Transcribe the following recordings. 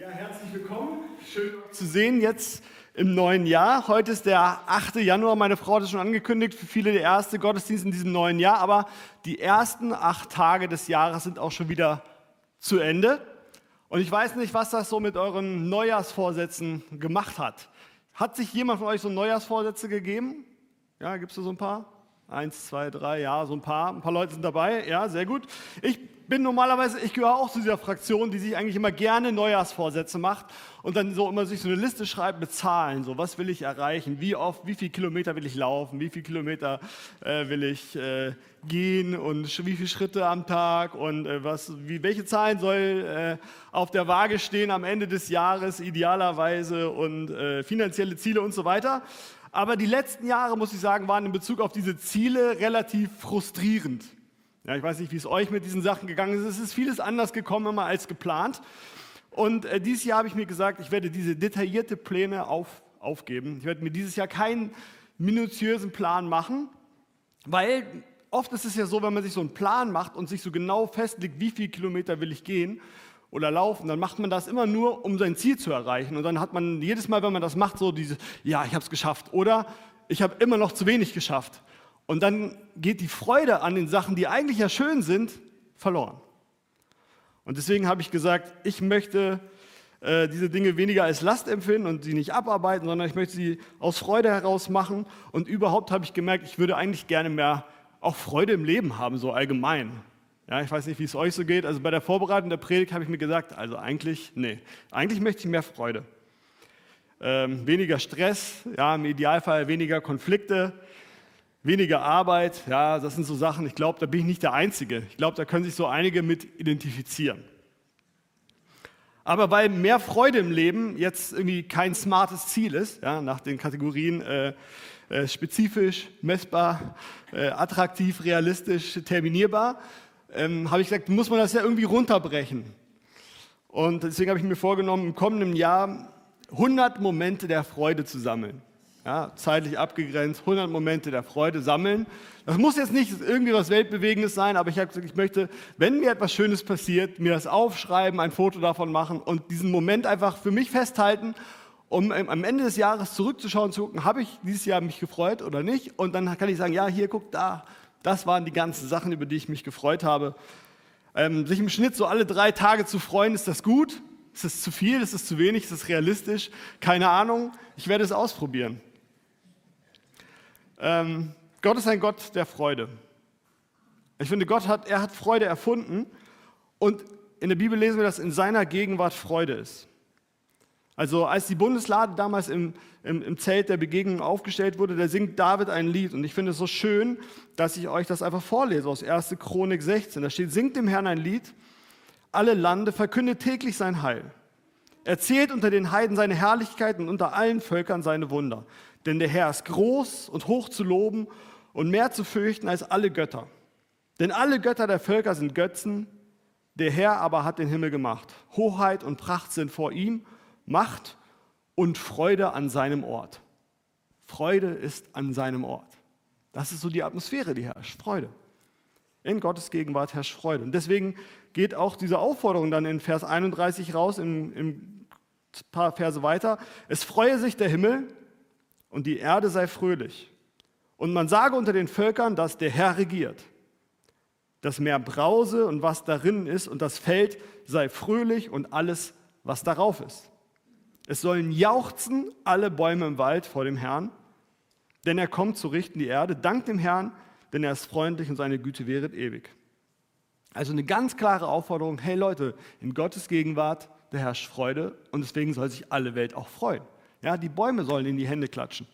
Ja, herzlich willkommen. Schön zu sehen jetzt im neuen Jahr. Heute ist der 8. Januar. Meine Frau hat es schon angekündigt, für viele der erste Gottesdienst in diesem neuen Jahr. Aber die ersten acht Tage des Jahres sind auch schon wieder zu Ende. Und ich weiß nicht, was das so mit euren Neujahrsvorsätzen gemacht hat. Hat sich jemand von euch so Neujahrsvorsätze gegeben? Ja, gibt es da so ein paar? Eins, zwei, drei, ja, so ein paar. Ein paar Leute sind dabei. Ja, sehr gut. Ich bin normalerweise, ich gehöre auch zu dieser Fraktion, die sich eigentlich immer gerne Neujahrsvorsätze macht und dann so immer sich so eine Liste schreibt mit Zahlen. So, was will ich erreichen? Wie oft, wie viele Kilometer will ich laufen? Wie viele Kilometer äh, will ich äh, gehen? Und wie viele Schritte am Tag? Und äh, was, wie, welche Zahlen soll äh, auf der Waage stehen am Ende des Jahres idealerweise? Und äh, finanzielle Ziele und so weiter. Aber die letzten Jahre, muss ich sagen, waren in Bezug auf diese Ziele relativ frustrierend. Ja, ich weiß nicht, wie es euch mit diesen Sachen gegangen ist. Es ist vieles anders gekommen immer als geplant. Und äh, dieses Jahr habe ich mir gesagt, ich werde diese detaillierte Pläne auf, aufgeben. Ich werde mir dieses Jahr keinen minutiösen Plan machen, weil oft ist es ja so, wenn man sich so einen Plan macht und sich so genau festlegt, wie viele Kilometer will ich gehen oder laufen, dann macht man das immer nur, um sein Ziel zu erreichen. Und dann hat man jedes Mal, wenn man das macht, so diese, ja, ich habe es geschafft oder ich habe immer noch zu wenig geschafft. Und dann geht die Freude an den Sachen, die eigentlich ja schön sind, verloren. Und deswegen habe ich gesagt, ich möchte äh, diese Dinge weniger als Last empfinden und sie nicht abarbeiten, sondern ich möchte sie aus Freude heraus machen. Und überhaupt habe ich gemerkt, ich würde eigentlich gerne mehr auch Freude im Leben haben, so allgemein. Ja, ich weiß nicht, wie es euch so geht. Also bei der Vorbereitung der Predigt habe ich mir gesagt, also eigentlich, nee, eigentlich möchte ich mehr Freude. Ähm, weniger Stress, ja, im Idealfall weniger Konflikte, weniger Arbeit, ja, das sind so Sachen, ich glaube, da bin ich nicht der Einzige. Ich glaube, da können sich so einige mit identifizieren. Aber weil mehr Freude im Leben jetzt irgendwie kein smartes Ziel ist, ja, nach den Kategorien äh, äh, spezifisch, messbar, äh, attraktiv, realistisch, terminierbar, ähm, habe ich gesagt, muss man das ja irgendwie runterbrechen. Und deswegen habe ich mir vorgenommen, im kommenden Jahr 100 Momente der Freude zu sammeln ja, zeitlich abgegrenzt, 100 Momente der Freude sammeln. Das muss jetzt nicht irgendwie was Weltbewegendes sein, aber ich habe gesagt, ich möchte, wenn mir etwas Schönes passiert, mir das aufschreiben, ein Foto davon machen und diesen Moment einfach für mich festhalten, um am Ende des Jahres zurückzuschauen, zu gucken, habe ich dieses Jahr mich gefreut oder nicht? Und dann kann ich sagen, ja, hier, guck, da, das waren die ganzen Sachen, über die ich mich gefreut habe. Ähm, sich im Schnitt so alle drei Tage zu freuen, ist das gut? Ist das zu viel? Ist das zu wenig? Ist das realistisch? Keine Ahnung. Ich werde es ausprobieren. Ähm, Gott ist ein Gott der Freude. Ich finde, Gott hat, er hat Freude erfunden und in der Bibel lesen wir, dass in seiner Gegenwart Freude ist. Also als die Bundeslade damals im, im, im, Zelt der Begegnung aufgestellt wurde, da singt David ein Lied. Und ich finde es so schön, dass ich euch das einfach vorlese aus 1. Chronik 16. Da steht, singt dem Herrn ein Lied, alle Lande, verkündet täglich sein Heil. Erzählt unter den Heiden seine Herrlichkeit und unter allen Völkern seine Wunder. Denn der Herr ist groß und hoch zu loben und mehr zu fürchten als alle Götter. Denn alle Götter der Völker sind Götzen, der Herr aber hat den Himmel gemacht. Hoheit und Pracht sind vor ihm, Macht und Freude an seinem Ort. Freude ist an seinem Ort. Das ist so die Atmosphäre, die herrscht. Freude. In Gottes Gegenwart herrscht Freude. Und deswegen geht auch diese Aufforderung dann in Vers 31 raus, in ein paar Verse weiter. Es freue sich der Himmel und die Erde sei fröhlich. Und man sage unter den Völkern, dass der Herr regiert. Das Meer brause und was darin ist, und das Feld sei fröhlich und alles, was darauf ist. Es sollen jauchzen alle Bäume im Wald vor dem Herrn, denn er kommt zu richten die Erde. Dank dem Herrn, denn er ist freundlich und seine Güte wäret ewig. Also eine ganz klare Aufforderung, hey Leute, in Gottes Gegenwart, da herrscht Freude und deswegen soll sich alle Welt auch freuen. Ja, die Bäume sollen in die Hände klatschen.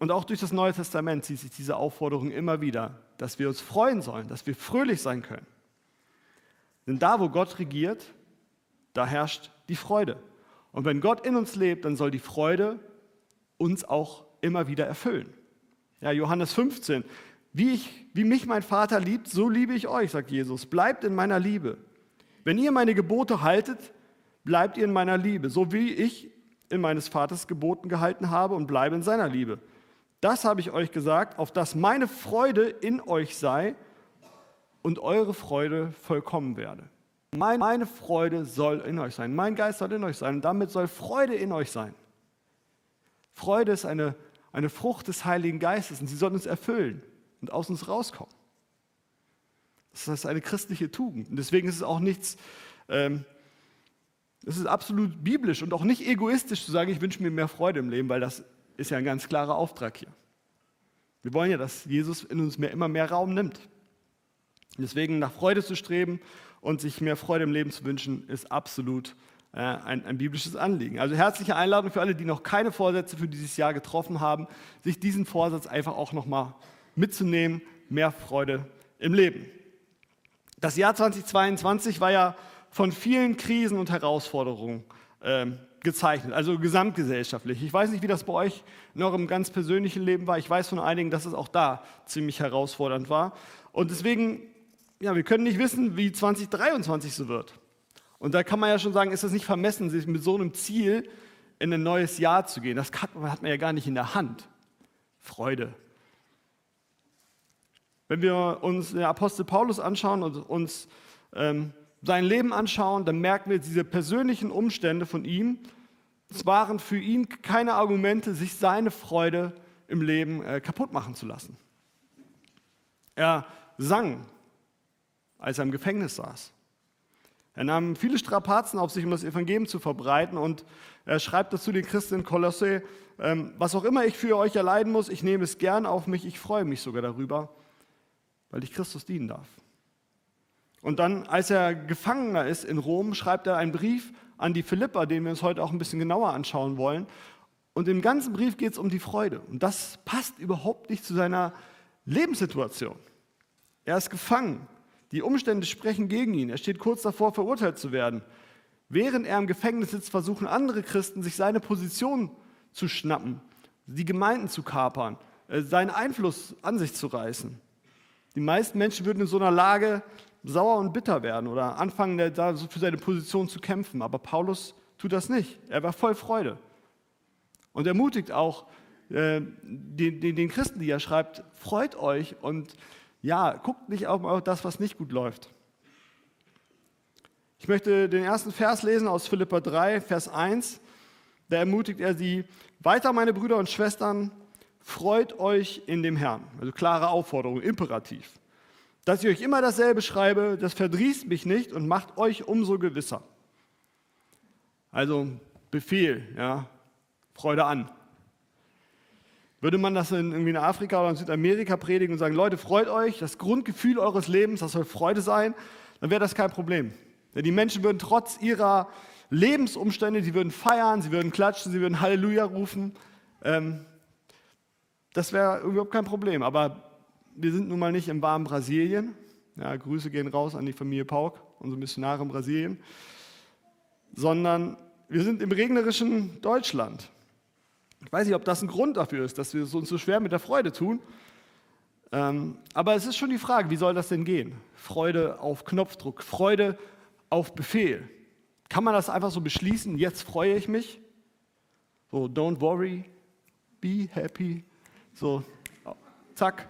Und auch durch das Neue Testament zieht sich diese Aufforderung immer wieder, dass wir uns freuen sollen, dass wir fröhlich sein können. Denn da, wo Gott regiert, da herrscht die Freude. Und wenn Gott in uns lebt, dann soll die Freude uns auch immer wieder erfüllen. Ja, Johannes 15. Wie, ich, wie mich mein Vater liebt, so liebe ich euch, sagt Jesus. Bleibt in meiner Liebe. Wenn ihr meine Gebote haltet, bleibt ihr in meiner Liebe, so wie ich in meines Vaters Geboten gehalten habe und bleibe in seiner Liebe. Das habe ich euch gesagt, auf dass meine Freude in euch sei und eure Freude vollkommen werde. Meine Freude soll in euch sein. Mein Geist soll in euch sein. Und damit soll Freude in euch sein. Freude ist eine, eine Frucht des Heiligen Geistes und sie soll uns erfüllen und aus uns rauskommen. Das ist eine christliche Tugend. Und deswegen ist es auch nichts, ähm, es ist absolut biblisch und auch nicht egoistisch zu sagen, ich wünsche mir mehr Freude im Leben, weil das ist ja ein ganz klarer Auftrag hier. Wir wollen ja, dass Jesus in uns mehr, immer mehr Raum nimmt. Deswegen nach Freude zu streben und sich mehr Freude im Leben zu wünschen, ist absolut äh, ein, ein, biblisches Anliegen. Also herzliche Einladung für alle, die noch keine Vorsätze für dieses Jahr getroffen haben, sich diesen Vorsatz einfach auch nochmal mitzunehmen, mehr Freude im Leben. Das Jahr 2022 war ja von vielen Krisen und Herausforderungen äh, gezeichnet, also gesamtgesellschaftlich. Ich weiß nicht, wie das bei euch in eurem ganz persönlichen Leben war. Ich weiß von einigen, dass es auch da ziemlich herausfordernd war. Und deswegen, ja, wir können nicht wissen, wie 2023 so wird. Und da kann man ja schon sagen, ist es nicht vermessen, sich mit so einem Ziel in ein neues Jahr zu gehen. Das hat man ja gar nicht in der Hand. Freude. Wenn wir uns den Apostel Paulus anschauen und uns ähm, sein Leben anschauen, dann merken wir, diese persönlichen Umstände von ihm, es waren für ihn keine Argumente, sich seine Freude im Leben äh, kaputt machen zu lassen. Er sang, als er im Gefängnis saß. Er nahm viele Strapazen auf sich, um das Evangelium zu verbreiten und er schreibt dazu den Christen in Kolosse, ähm, was auch immer ich für euch erleiden muss, ich nehme es gern auf mich, ich freue mich sogar darüber, weil ich Christus dienen darf. Und dann, als er Gefangener ist in Rom, schreibt er einen Brief an die Philipper, den wir uns heute auch ein bisschen genauer anschauen wollen. Und im ganzen Brief geht es um die Freude. Und das passt überhaupt nicht zu seiner Lebenssituation. Er ist gefangen. Die Umstände sprechen gegen ihn. Er steht kurz davor, verurteilt zu werden. Während er im Gefängnis sitzt, versuchen andere Christen, sich seine Position zu schnappen, die Gemeinden zu kapern, äh, seinen Einfluss an sich zu reißen. Die meisten Menschen würden in so einer Lage sauer und bitter werden oder anfangen, da für seine Position zu kämpfen. Aber Paulus tut das nicht. Er war voll Freude. Und ermutigt auch äh, den, den, den, Christen, die er schreibt, freut euch und ja, guckt nicht auf das, was nicht gut läuft. Ich möchte den ersten Vers lesen aus Philippa 3, Vers 1. Da ermutigt er sie, weiter meine Brüder und Schwestern, freut euch in dem Herrn. Also klare Aufforderung, imperativ. Dass ich euch immer dasselbe schreibe, das verdrießt mich nicht und macht euch umso gewisser. Also Befehl, ja, Freude an. Würde man das in, irgendwie in Afrika oder in Südamerika predigen und sagen, Leute, freut euch, das Grundgefühl eures Lebens, das soll Freude sein, dann wäre das kein Problem. Denn die Menschen würden trotz ihrer Lebensumstände, sie würden feiern, sie würden klatschen, sie würden Halleluja rufen. Ähm, das wäre überhaupt kein Problem. Aber wir sind nun mal nicht im warmen Brasilien. Ja, Grüße gehen raus an die Familie Pauk, unsere Missionare in Brasilien. Sondern wir sind im regnerischen Deutschland. Ich weiß nicht, ob das ein Grund dafür ist, dass wir es uns so schwer mit der Freude tun. Ähm, aber es ist schon die Frage, wie soll das denn gehen? Freude auf Knopfdruck, Freude auf Befehl. Kann man das einfach so beschließen? Jetzt freue ich mich. So, don't worry, be happy. So, zack,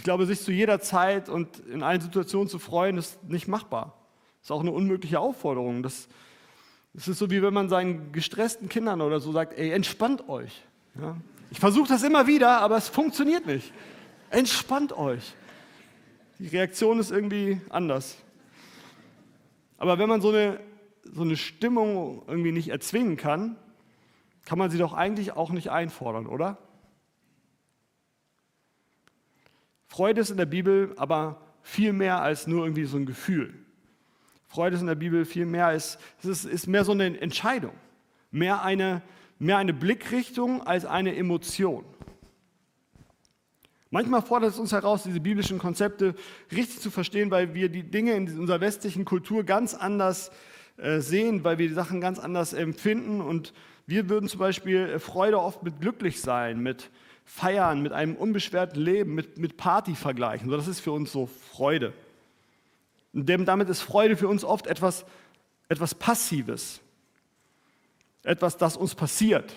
ich glaube, sich zu jeder Zeit und in allen Situationen zu freuen, ist nicht machbar. Ist auch eine unmögliche Aufforderung. Das, das ist so, wie wenn man seinen gestressten Kindern oder so sagt, ey, entspannt euch. Ja? Ich versuche das immer wieder, aber es funktioniert nicht. Entspannt euch. Die Reaktion ist irgendwie anders. Aber wenn man so eine, so eine Stimmung irgendwie nicht erzwingen kann, kann man sie doch eigentlich auch nicht einfordern, oder? Freude ist in der Bibel aber viel mehr als nur irgendwie so ein Gefühl. Freude ist in der Bibel viel mehr als, es ist, ist mehr so eine Entscheidung, mehr eine, mehr eine Blickrichtung als eine Emotion. Manchmal fordert es uns heraus, diese biblischen Konzepte richtig zu verstehen, weil wir die Dinge in unserer westlichen Kultur ganz anders äh, sehen, weil wir die Sachen ganz anders empfinden. Und wir würden zum Beispiel Freude oft mit glücklich sein, mit Feiern, mit einem unbeschwerten Leben, mit, mit Party vergleichen. So, das ist für uns so Freude. Und damit ist Freude für uns oft etwas, etwas Passives. Etwas, das uns passiert.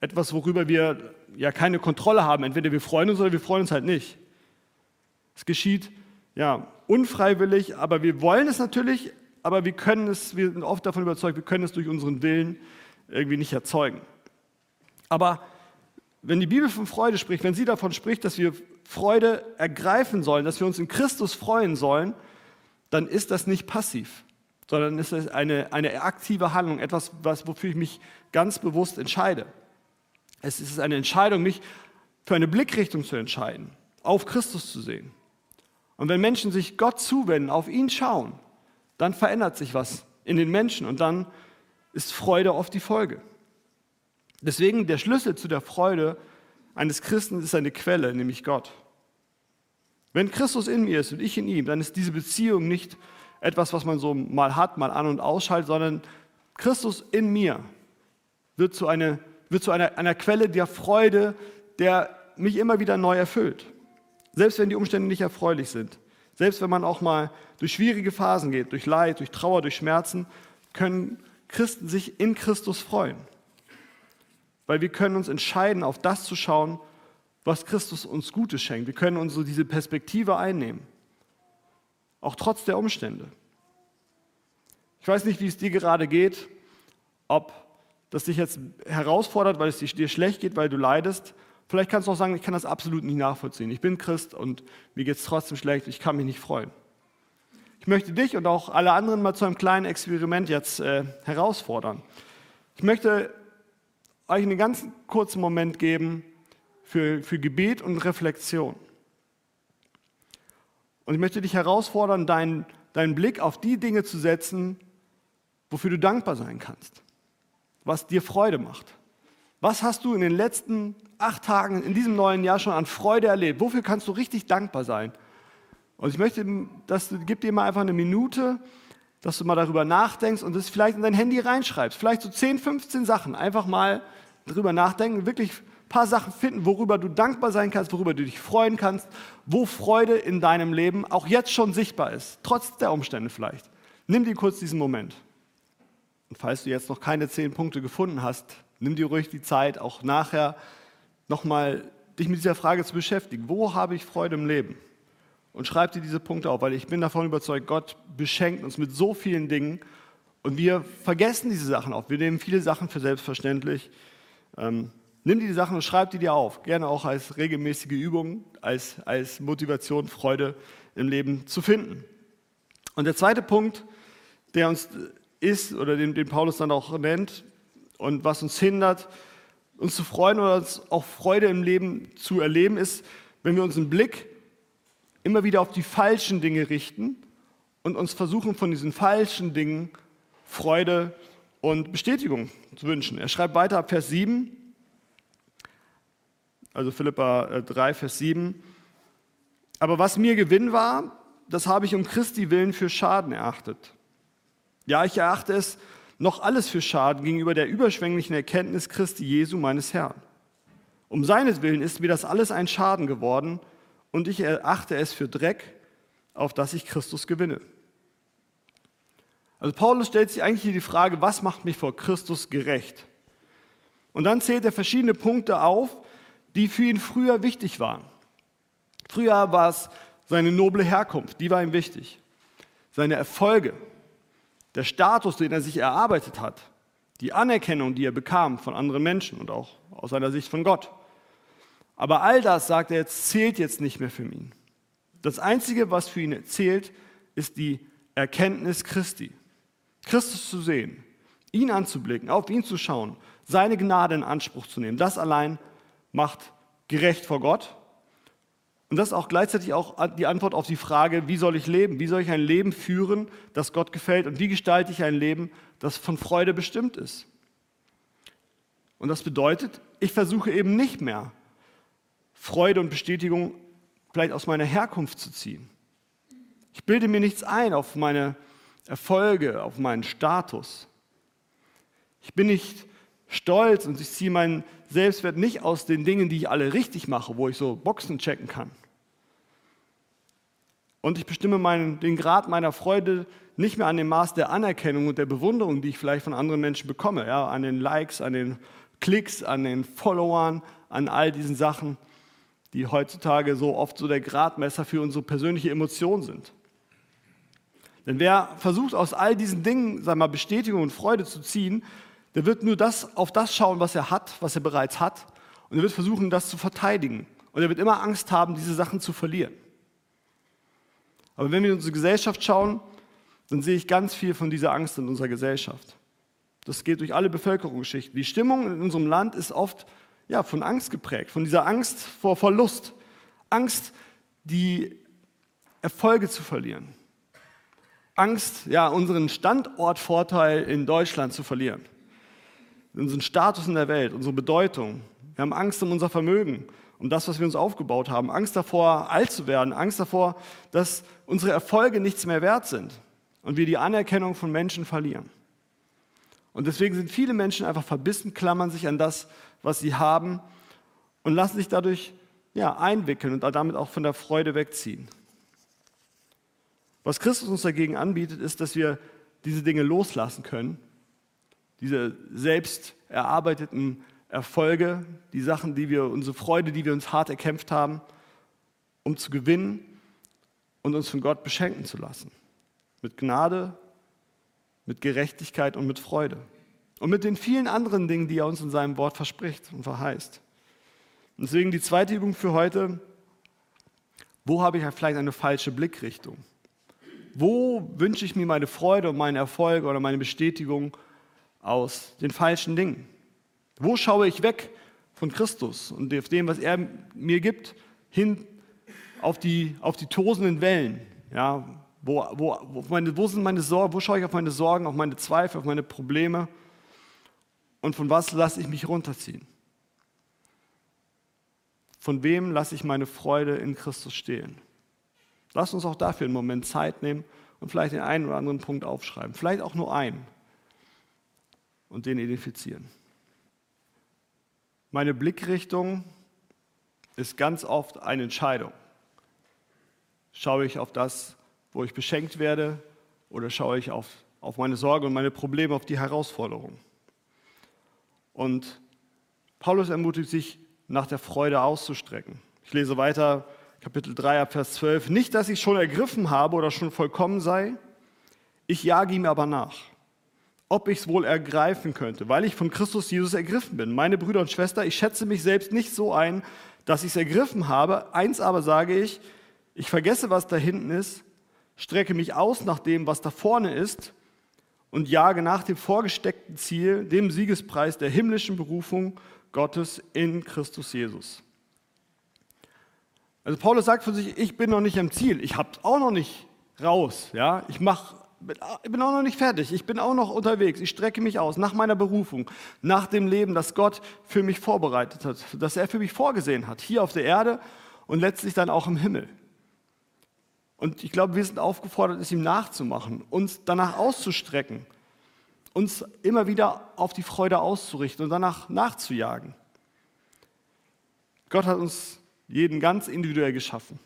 Etwas, worüber wir ja keine Kontrolle haben. Entweder wir freuen uns oder wir freuen uns halt nicht. Es geschieht ja, unfreiwillig, aber wir wollen es natürlich, aber wir können es, wir sind oft davon überzeugt, wir können es durch unseren Willen irgendwie nicht erzeugen. Aber wenn die Bibel von Freude spricht, wenn sie davon spricht, dass wir Freude ergreifen sollen, dass wir uns in Christus freuen sollen, dann ist das nicht passiv, sondern ist es eine, eine aktive Handlung, etwas, was, wofür ich mich ganz bewusst entscheide. Es ist eine Entscheidung, mich für eine Blickrichtung zu entscheiden, auf Christus zu sehen. Und wenn Menschen sich Gott zuwenden, auf ihn schauen, dann verändert sich was in den Menschen und dann ist Freude oft die Folge. Deswegen der Schlüssel zu der Freude eines Christen ist eine Quelle, nämlich Gott. Wenn Christus in mir ist und ich in ihm, dann ist diese Beziehung nicht etwas, was man so mal hat, mal an und ausschaltet, sondern Christus in mir wird zu, eine, wird zu einer, einer Quelle der Freude, der mich immer wieder neu erfüllt. Selbst wenn die Umstände nicht erfreulich sind. Selbst wenn man auch mal durch schwierige Phasen geht, durch Leid, durch Trauer, durch Schmerzen, können Christen sich in Christus freuen. Weil wir können uns entscheiden, auf das zu schauen, was Christus uns Gutes schenkt. Wir können uns so diese Perspektive einnehmen. Auch trotz der Umstände. Ich weiß nicht, wie es dir gerade geht, ob das dich jetzt herausfordert, weil es dir schlecht geht, weil du leidest, Vielleicht kannst du auch sagen, ich kann das absolut nicht nachvollziehen. Ich bin Christ und mir geht es trotzdem schlecht, ich kann mich nicht freuen. Ich möchte dich und auch alle anderen mal zu einem kleinen Experiment jetzt äh, herausfordern. Ich möchte euch einen ganz kurzen Moment geben für, für Gebet und Reflexion. Und ich möchte dich herausfordern, deinen, deinen Blick auf die Dinge zu setzen, wofür du dankbar sein kannst, was dir Freude macht. Was hast du in den letzten acht Tagen in diesem neuen Jahr schon an Freude erlebt? Wofür kannst du richtig dankbar sein? Und ich möchte, dass du, gib dir mal einfach eine Minute, dass du mal darüber nachdenkst und das vielleicht in dein Handy reinschreibst. Vielleicht so 10, 15 Sachen. Einfach mal darüber nachdenken, wirklich ein paar Sachen finden, worüber du dankbar sein kannst, worüber du dich freuen kannst, wo Freude in deinem Leben auch jetzt schon sichtbar ist, trotz der Umstände vielleicht. Nimm dir kurz diesen Moment. Und falls du jetzt noch keine zehn Punkte gefunden hast, nimm dir ruhig die Zeit, auch nachher nochmal dich mit dieser Frage zu beschäftigen. Wo habe ich Freude im Leben? Und schreib dir diese Punkte auf, weil ich bin davon überzeugt, Gott beschenkt uns mit so vielen Dingen und wir vergessen diese Sachen auch. Wir nehmen viele Sachen für selbstverständlich. Ähm, nimm die Sachen und schreib die dir auf. Gerne auch als regelmäßige Übung, als, als Motivation, Freude im Leben zu finden. Und der zweite Punkt, der uns ist, oder den, den Paulus dann auch nennt, und was uns hindert, uns zu freuen oder uns auch Freude im Leben zu erleben, ist, wenn wir unseren Blick immer wieder auf die falschen Dinge richten und uns versuchen, von diesen falschen Dingen Freude und Bestätigung zu wünschen. Er schreibt weiter ab Vers 7, also Philippa 3, äh, Vers 7. Aber was mir Gewinn war, das habe ich um Christi willen für Schaden erachtet. Ja, ich erachte es noch alles für Schaden gegenüber der überschwänglichen Erkenntnis Christi Jesu, meines Herrn. Um seinetwillen ist mir das alles ein Schaden geworden und ich erachte es für Dreck, auf das ich Christus gewinne. Also Paulus stellt sich eigentlich hier die Frage, was macht mich vor Christus gerecht? Und dann zählt er verschiedene Punkte auf, die für ihn früher wichtig waren. Früher war es seine noble Herkunft, die war ihm wichtig. Seine Erfolge, der Status, den er sich erarbeitet hat, die Anerkennung, die er bekam von anderen Menschen und auch aus seiner Sicht von Gott. Aber all das, sagt er jetzt, zählt jetzt nicht mehr für ihn. Das Einzige, was für ihn zählt, ist die Erkenntnis Christi. Christus zu sehen, ihn anzublicken, auf ihn zu schauen, seine Gnade in Anspruch zu nehmen. Das allein macht gerecht vor Gott und das ist auch gleichzeitig auch die Antwort auf die Frage, wie soll ich leben? Wie soll ich ein Leben führen, das Gott gefällt? Und wie gestalte ich ein Leben, das von Freude bestimmt ist? Und das bedeutet, ich versuche eben nicht mehr Freude und Bestätigung vielleicht aus meiner Herkunft zu ziehen. Ich bilde mir nichts ein auf meine Erfolge, auf meinen Status. Ich bin nicht stolz und ich ziehe meinen Selbstwert nicht aus den Dingen, die ich alle richtig mache, wo ich so Boxen checken kann. Und ich bestimme meinen, den Grad meiner Freude nicht mehr an dem Maß der Anerkennung und der Bewunderung, die ich vielleicht von anderen Menschen bekomme, ja, an den Likes, an den Klicks, an den Followern, an all diesen Sachen, die heutzutage so oft so der Gradmesser für unsere persönliche Emotion sind. Denn wer versucht aus all diesen Dingen, sag mal, Bestätigung und Freude zu ziehen, der wird nur das, auf das schauen, was er hat, was er bereits hat, und er wird versuchen, das zu verteidigen. Und er wird immer Angst haben, diese Sachen zu verlieren. Aber wenn wir in unsere Gesellschaft schauen, dann sehe ich ganz viel von dieser Angst in unserer Gesellschaft. Das geht durch alle Bevölkerungsschichten. Die Stimmung in unserem Land ist oft ja, von Angst geprägt, von dieser Angst vor Verlust, Angst, die Erfolge zu verlieren, Angst, ja, unseren Standortvorteil in Deutschland zu verlieren, unseren Status in der Welt, unsere Bedeutung. Wir haben Angst um unser Vermögen, um das, was wir uns aufgebaut haben, Angst davor, alt zu werden, Angst davor, dass unsere Erfolge nichts mehr wert sind und wir die Anerkennung von Menschen verlieren. Und deswegen sind viele Menschen einfach verbissen, klammern sich an das, was sie haben und lassen sich dadurch ja, einwickeln und damit auch von der Freude wegziehen. Was Christus uns dagegen anbietet, ist, dass wir diese Dinge loslassen können, diese selbst erarbeiteten Erfolge, die Sachen, die wir, unsere Freude, die wir uns hart erkämpft haben, um zu gewinnen und uns von Gott beschenken zu lassen. Mit Gnade, mit Gerechtigkeit und mit Freude. Und mit den vielen anderen Dingen, die er uns in seinem Wort verspricht und verheißt. Und deswegen die zweite Übung für heute. Wo habe ich vielleicht eine falsche Blickrichtung? Wo wünsche ich mir meine Freude und meinen Erfolg oder meine Bestätigung aus den falschen Dingen? Wo schaue ich weg von Christus und auf dem, was er mir gibt, hin auf die, auf die tosenden Wellen? Ja, wo, wo, wo, meine, wo sind meine Sorgen? Wo schaue ich auf meine Sorgen, auf meine Zweifel, auf meine Probleme? Und von was lasse ich mich runterziehen? Von wem lasse ich meine Freude in Christus stehlen? Lass uns auch dafür einen Moment Zeit nehmen und vielleicht den einen oder anderen Punkt aufschreiben. Vielleicht auch nur einen und den identifizieren. Meine Blickrichtung ist ganz oft eine Entscheidung. Schaue ich auf das, wo ich beschenkt werde, oder schaue ich auf, auf meine Sorge und meine Probleme, auf die Herausforderungen? Und Paulus ermutigt sich, nach der Freude auszustrecken. Ich lese weiter, Kapitel 3, Vers 12. Nicht, dass ich schon ergriffen habe oder schon vollkommen sei, ich jage ihm aber nach, ob ich es wohl ergreifen könnte, weil ich von Christus Jesus ergriffen bin. Meine Brüder und Schwestern, ich schätze mich selbst nicht so ein, dass ich es ergriffen habe. Eins aber sage ich, ich vergesse, was da hinten ist strecke mich aus nach dem, was da vorne ist und jage nach dem vorgesteckten Ziel, dem Siegespreis der himmlischen Berufung Gottes in Christus Jesus. Also Paulus sagt von sich, ich bin noch nicht am Ziel, ich habe auch noch nicht raus, ja, ich mach, bin auch noch nicht fertig, ich bin auch noch unterwegs, ich strecke mich aus nach meiner Berufung, nach dem Leben, das Gott für mich vorbereitet hat, das er für mich vorgesehen hat, hier auf der Erde und letztlich dann auch im Himmel. Und ich glaube, wir sind aufgefordert, es ihm nachzumachen, uns danach auszustrecken, uns immer wieder auf die Freude auszurichten und danach nachzujagen. Gott hat uns jeden ganz individuell geschaffen.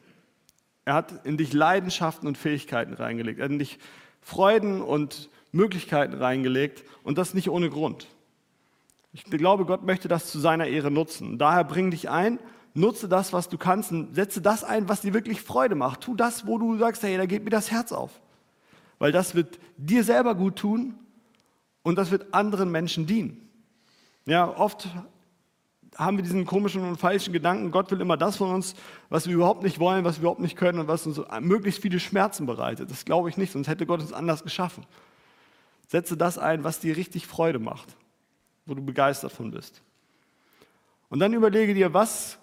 Er hat in dich Leidenschaften und Fähigkeiten reingelegt. Er hat in dich Freuden und Möglichkeiten reingelegt und das nicht ohne Grund. Ich glaube, Gott möchte das zu seiner Ehre nutzen. Daher bring dich ein nutze das, was du kannst und setze das ein, was dir wirklich Freude macht. Tu das, wo du sagst, hey, da geht mir das Herz auf. Weil das wird dir selber gut tun und das wird anderen Menschen dienen. Ja, oft haben wir diesen komischen und falschen Gedanken, Gott will immer das von uns, was wir überhaupt nicht wollen, was wir überhaupt nicht können und was uns möglichst viele Schmerzen bereitet. Das glaube ich nicht, sonst hätte Gott uns anders geschaffen. Setze das ein, was dir richtig Freude macht, wo du begeistert von bist. Und dann überlege dir, was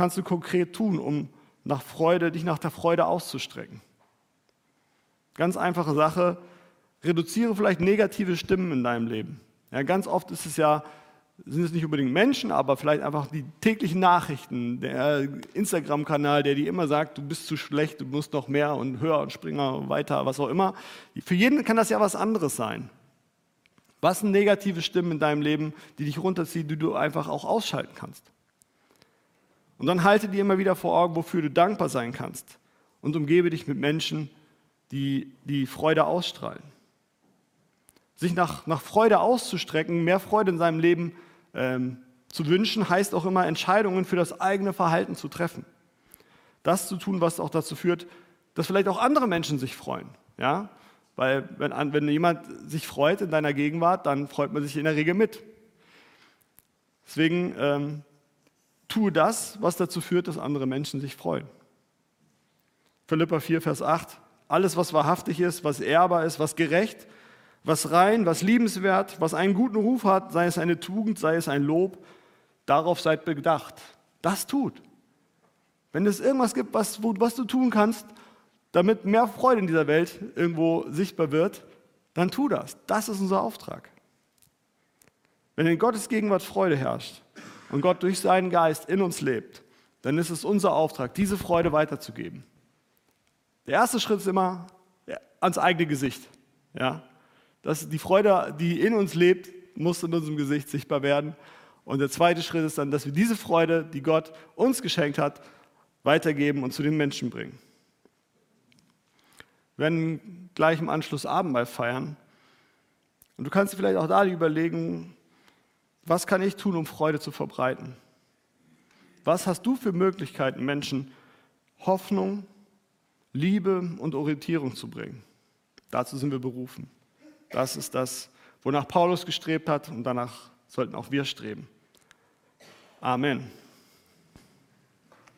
kannst du konkret tun, um nach Freude, dich nach der Freude auszustrecken? Ganz einfache Sache, reduziere vielleicht negative Stimmen in deinem Leben. Ja, ganz oft ist es ja, sind es nicht unbedingt Menschen, aber vielleicht einfach die täglichen Nachrichten, der Instagram-Kanal, der dir immer sagt, du bist zu schlecht, du musst noch mehr und höher und springer weiter, was auch immer. Für jeden kann das ja was anderes sein. Was sind negative Stimmen in deinem Leben, die dich runterziehen, die du einfach auch ausschalten kannst? Und dann halte dir immer wieder vor Augen, wofür du dankbar sein kannst. Und umgebe dich mit Menschen, die die Freude ausstrahlen. Sich nach, nach Freude auszustrecken, mehr Freude in seinem Leben ähm, Zu wünschen heißt auch immer, Entscheidungen für das eigene Verhalten zu treffen. Das zu tun, was auch dazu führt, dass vielleicht auch andere Menschen sich freuen. Ja? Weil wenn, wenn jemand sich freut in deiner Gegenwart, dann freut man sich in der Regel mit. Deswegen ähm, tue das, was dazu führt, dass andere Menschen sich freuen. Philippa 4, Vers 8. Alles, was wahrhaftig ist, was ehrbar ist, was gerecht, was rein, was liebenswert, was einen guten Ruf hat, sei es eine Tugend, sei es ein Lob, darauf seid bedacht. Das tut. Wenn es irgendwas gibt, was, was du tun kannst, damit mehr Freude in dieser Welt irgendwo sichtbar wird, dann tu das. Das ist unser Auftrag. Wenn in Gottes Gegenwart Freude herrscht und Gott durch seinen Geist in uns lebt, dann ist es unser Auftrag, diese Freude weiterzugeben. Der erste Schritt ist immer ans eigene Gesicht. Ja? Das, die Freude, die in uns lebt, muss in unserem Gesicht sichtbar werden. Und der zweite Schritt ist dann, dass wir diese Freude, die Gott uns geschenkt hat, weitergeben und zu den Menschen bringen. Wir werden gleich im Anschluss Abendmahl feiern. Und du kannst dir vielleicht auch da überlegen, was kann ich tun, um Freude zu verbreiten? Was hast du für Möglichkeiten, Menschen Hoffnung, Liebe und Orientierung zu bringen? Dazu sind wir berufen. Das ist das, wonach Paulus gestrebt hat und danach sollten auch wir streben. Amen.